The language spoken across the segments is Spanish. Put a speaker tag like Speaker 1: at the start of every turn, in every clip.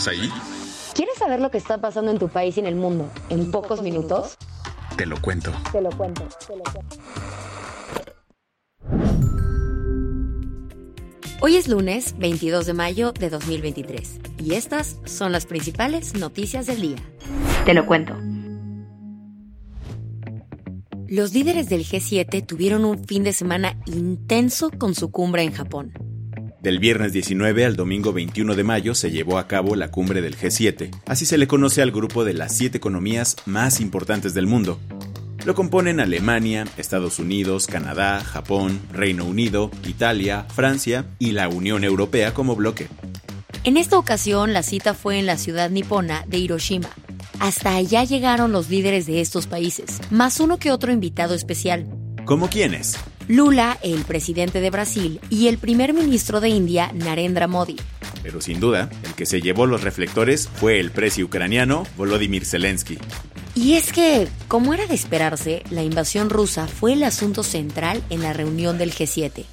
Speaker 1: ¿Estás ahí?
Speaker 2: ¿Quieres saber lo que está pasando en tu país y en el mundo en pocos minutos?
Speaker 1: Te lo cuento.
Speaker 2: Te lo cuento, te lo cuento. Hoy es lunes 22 de mayo de 2023 y estas son las principales noticias del día. Te lo cuento. Los líderes del G7 tuvieron un fin de semana intenso con su cumbre en Japón.
Speaker 3: Del viernes 19 al domingo 21 de mayo se llevó a cabo la cumbre del G7. Así se le conoce al grupo de las siete economías más importantes del mundo. Lo componen Alemania, Estados Unidos, Canadá, Japón, Reino Unido, Italia, Francia y la Unión Europea como bloque.
Speaker 2: En esta ocasión la cita fue en la ciudad nipona de Hiroshima. Hasta allá llegaron los líderes de estos países, más uno que otro invitado especial.
Speaker 3: ¿Cómo quiénes?
Speaker 2: Lula, el presidente de Brasil, y el primer ministro de India, Narendra Modi.
Speaker 3: Pero sin duda, el que se llevó los reflectores fue el presi ucraniano Volodymyr Zelensky.
Speaker 2: Y es que, como era de esperarse, la invasión rusa fue el asunto central en la reunión del G7.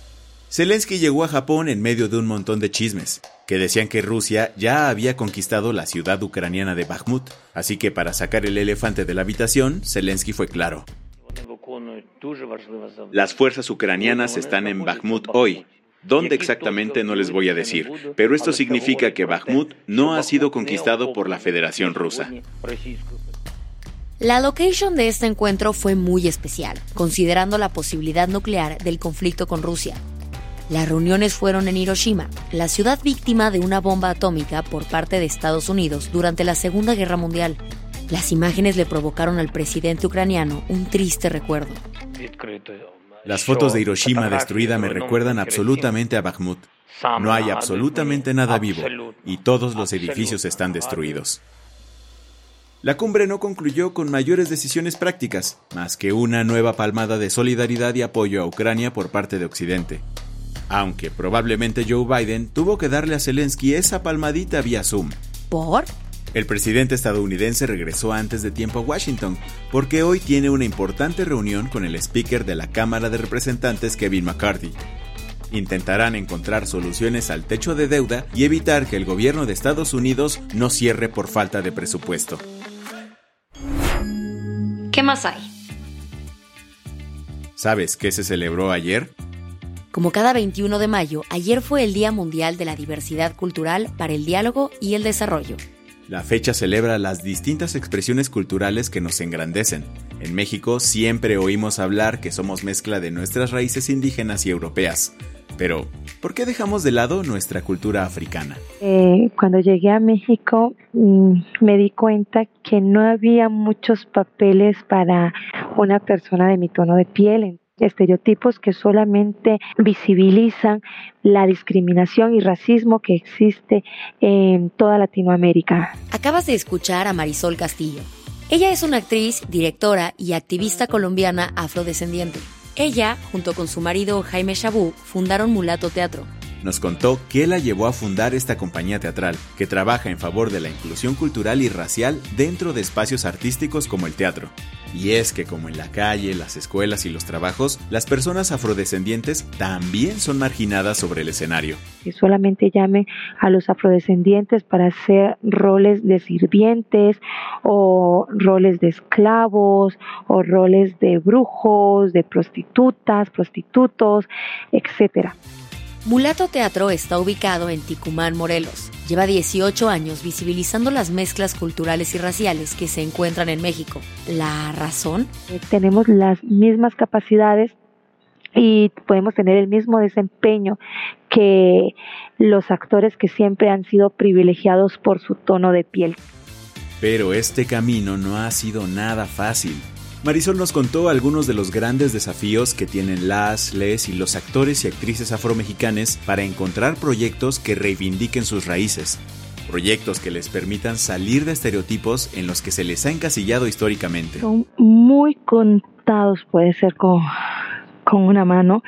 Speaker 3: Zelensky llegó a Japón en medio de un montón de chismes, que decían que Rusia ya había conquistado la ciudad ucraniana de Bakhmut, así que para sacar el elefante de la habitación, Zelensky fue claro. Las fuerzas ucranianas están en Bakhmut hoy. ¿Dónde exactamente no les voy a decir? Pero esto significa que Bakhmut no ha sido conquistado por la Federación Rusa.
Speaker 2: La location de este encuentro fue muy especial, considerando la posibilidad nuclear del conflicto con Rusia. Las reuniones fueron en Hiroshima, la ciudad víctima de una bomba atómica por parte de Estados Unidos durante la Segunda Guerra Mundial. Las imágenes le provocaron al presidente ucraniano un triste recuerdo.
Speaker 3: Las fotos de Hiroshima destruida me recuerdan absolutamente a Bakhmut. No hay absolutamente nada vivo y todos los edificios están destruidos. La cumbre no concluyó con mayores decisiones prácticas, más que una nueva palmada de solidaridad y apoyo a Ucrania por parte de Occidente. Aunque probablemente Joe Biden tuvo que darle a Zelensky esa palmadita vía Zoom.
Speaker 2: ¿Por?
Speaker 3: El presidente estadounidense regresó antes de tiempo a Washington, porque hoy tiene una importante reunión con el speaker de la Cámara de Representantes Kevin McCarthy. Intentarán encontrar soluciones al techo de deuda y evitar que el gobierno de Estados Unidos no cierre por falta de presupuesto.
Speaker 2: ¿Qué más hay?
Speaker 3: ¿Sabes qué se celebró ayer?
Speaker 2: Como cada 21 de mayo, ayer fue el Día Mundial de la Diversidad Cultural para el Diálogo y el Desarrollo.
Speaker 3: La fecha celebra las distintas expresiones culturales que nos engrandecen. En México siempre oímos hablar que somos mezcla de nuestras raíces indígenas y europeas. Pero, ¿por qué dejamos de lado nuestra cultura africana?
Speaker 4: Eh, cuando llegué a México mm, me di cuenta que no había muchos papeles para una persona de mi tono de piel estereotipos que solamente visibilizan la discriminación y racismo que existe en toda Latinoamérica.
Speaker 2: Acabas de escuchar a Marisol Castillo. Ella es una actriz, directora y activista colombiana afrodescendiente. Ella, junto con su marido Jaime Chabú, fundaron Mulato Teatro,
Speaker 3: nos contó qué la llevó a fundar esta compañía teatral, que trabaja en favor de la inclusión cultural y racial dentro de espacios artísticos como el teatro. Y es que como en la calle, las escuelas y los trabajos, las personas afrodescendientes también son marginadas sobre el escenario.
Speaker 4: Que solamente llame a los afrodescendientes para hacer roles de sirvientes o roles de esclavos o roles de brujos, de prostitutas, prostitutos, etcétera.
Speaker 2: Mulato Teatro está ubicado en Ticumán, Morelos. Lleva 18 años visibilizando las mezclas culturales y raciales que se encuentran en México. ¿La razón?
Speaker 4: Eh, tenemos las mismas capacidades y podemos tener el mismo desempeño que los actores que siempre han sido privilegiados por su tono de piel.
Speaker 3: Pero este camino no ha sido nada fácil Marisol nos contó algunos de los grandes desafíos que tienen las, les y los actores y actrices afromexicanes para encontrar proyectos que reivindiquen sus raíces, proyectos que les permitan salir de estereotipos en los que se les ha encasillado históricamente.
Speaker 4: Son muy contados, puede ser con, con una mano,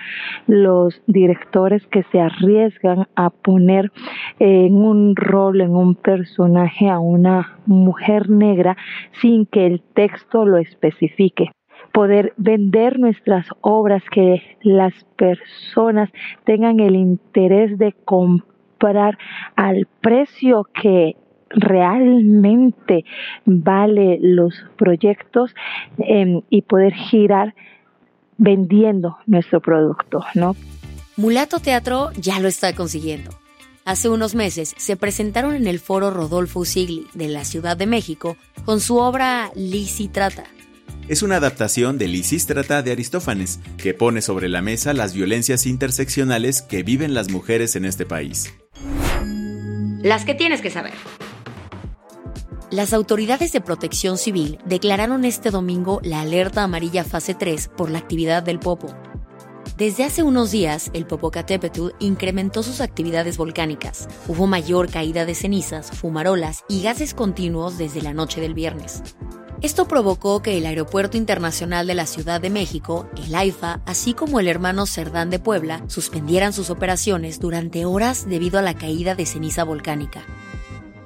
Speaker 4: los directores que se arriesgan a poner en un rol, en un personaje a una mujer negra sin que el texto lo especifique. Poder vender nuestras obras, que las personas tengan el interés de comprar al precio que realmente vale los proyectos em, y poder girar vendiendo nuestro producto, ¿no?
Speaker 2: Mulato Teatro ya lo está consiguiendo. Hace unos meses se presentaron en el foro Rodolfo Usigli de la Ciudad de México con su obra Lisitrata.
Speaker 3: Es una adaptación de Lisístrata de Aristófanes, que pone sobre la mesa las violencias interseccionales que viven las mujeres en este país.
Speaker 2: Las que tienes que saber. Las autoridades de protección civil declararon este domingo la alerta amarilla fase 3 por la actividad del Popo. Desde hace unos días, el Popocatépetl incrementó sus actividades volcánicas. Hubo mayor caída de cenizas, fumarolas y gases continuos desde la noche del viernes. Esto provocó que el Aeropuerto Internacional de la Ciudad de México, el AIFA, así como el hermano Cerdán de Puebla, suspendieran sus operaciones durante horas debido a la caída de ceniza volcánica.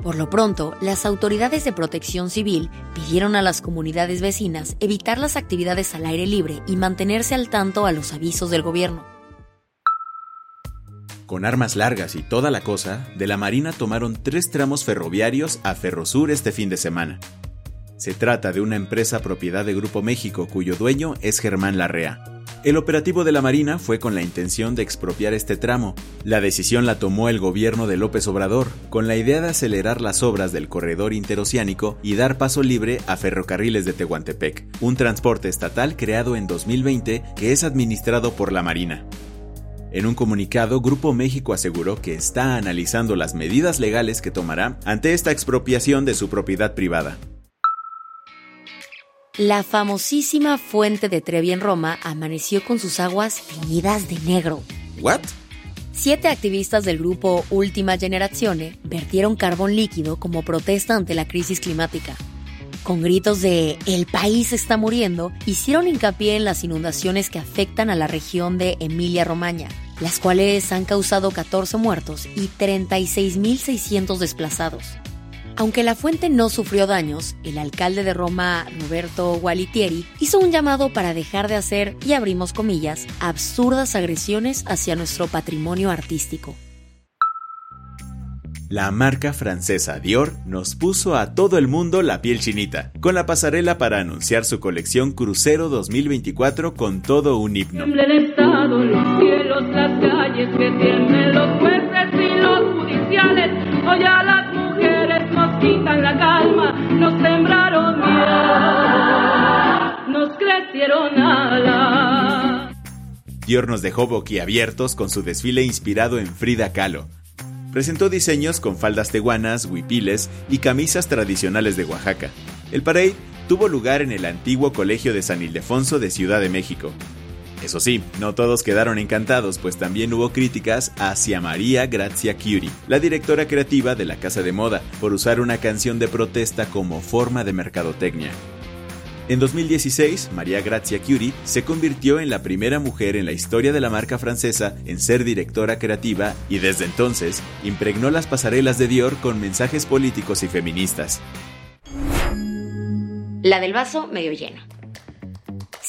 Speaker 2: Por lo pronto, las autoridades de protección civil pidieron a las comunidades vecinas evitar las actividades al aire libre y mantenerse al tanto a los avisos del gobierno.
Speaker 3: Con armas largas y toda la cosa, de la Marina tomaron tres tramos ferroviarios a Ferrosur este fin de semana. Se trata de una empresa propiedad de Grupo México cuyo dueño es Germán Larrea. El operativo de la Marina fue con la intención de expropiar este tramo. La decisión la tomó el gobierno de López Obrador, con la idea de acelerar las obras del corredor interoceánico y dar paso libre a ferrocarriles de Tehuantepec, un transporte estatal creado en 2020 que es administrado por la Marina. En un comunicado, Grupo México aseguró que está analizando las medidas legales que tomará ante esta expropiación de su propiedad privada.
Speaker 2: La famosísima fuente de Trevi en Roma amaneció con sus aguas teñidas de negro.
Speaker 3: ¿What?
Speaker 2: Siete activistas del grupo Última Generazione vertieron carbón líquido como protesta ante la crisis climática. Con gritos de El país está muriendo, hicieron hincapié en las inundaciones que afectan a la región de Emilia-Romagna, las cuales han causado 14 muertos y 36.600 desplazados. Aunque la fuente no sufrió daños, el alcalde de Roma, Roberto Gualitieri, hizo un llamado para dejar de hacer, y abrimos comillas, absurdas agresiones hacia nuestro patrimonio artístico.
Speaker 3: La marca francesa Dior nos puso a todo el mundo la piel chinita, con la pasarela para anunciar su colección Crucero 2024 con todo un himno. Quitan la calma, nos. Dior nos dejó boquiabiertos con su desfile inspirado en Frida Kahlo presentó diseños con faldas teguanas, huipiles y camisas tradicionales de Oaxaca. El parade tuvo lugar en el antiguo Colegio de San Ildefonso de Ciudad de México. Eso sí, no todos quedaron encantados, pues también hubo críticas hacia María Grazia Curie, la directora creativa de la casa de moda, por usar una canción de protesta como forma de mercadotecnia. En 2016, María Grazia Curie se convirtió en la primera mujer en la historia de la marca francesa en ser directora creativa y desde entonces impregnó las pasarelas de Dior con mensajes políticos y feministas.
Speaker 2: La del vaso medio lleno.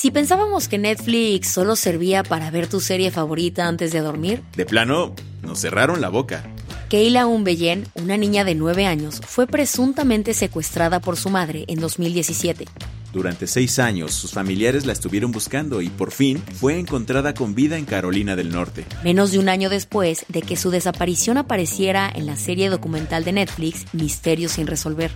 Speaker 2: Si pensábamos que Netflix solo servía para ver tu serie favorita antes de dormir,
Speaker 3: de plano, nos cerraron la boca.
Speaker 2: Keila Unbeyen, una niña de 9 años, fue presuntamente secuestrada por su madre en 2017.
Speaker 3: Durante seis años, sus familiares la estuvieron buscando y por fin fue encontrada con vida en Carolina del Norte.
Speaker 2: Menos de un año después de que su desaparición apareciera en la serie documental de Netflix Misterios sin resolver.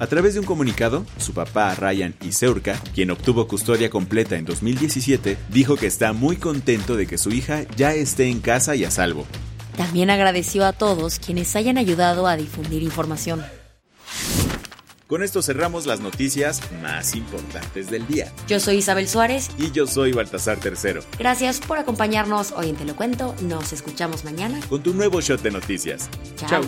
Speaker 3: A través de un comunicado, su papá, Ryan Iseurka, quien obtuvo custodia completa en 2017, dijo que está muy contento de que su hija ya esté en casa y a salvo.
Speaker 2: También agradeció a todos quienes hayan ayudado a difundir información.
Speaker 3: Con esto cerramos las noticias más importantes del día.
Speaker 2: Yo soy Isabel Suárez.
Speaker 3: Y yo soy Baltasar Tercero.
Speaker 2: Gracias por acompañarnos hoy en Te lo Cuento. Nos escuchamos mañana.
Speaker 3: Con tu nuevo shot de noticias.
Speaker 2: Chao.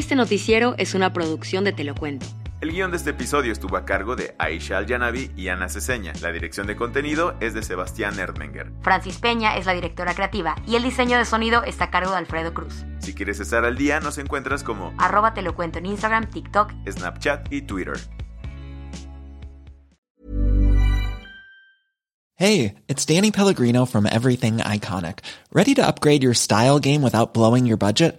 Speaker 2: Este noticiero es una producción de Te lo Cuento.
Speaker 3: El guion de este episodio estuvo a cargo de Aisha Al-Yanabi y Ana Ceseña. La dirección de contenido es de Sebastián Erdmenger.
Speaker 2: Francis Peña es la directora creativa y el diseño de sonido está a cargo de Alfredo Cruz.
Speaker 3: Si quieres estar al día, nos encuentras como
Speaker 2: arroba te lo cuento en Instagram, TikTok,
Speaker 3: Snapchat y Twitter.
Speaker 5: Hey, it's Danny Pellegrino from Everything Iconic. ¿Ready to upgrade your style game without blowing your budget?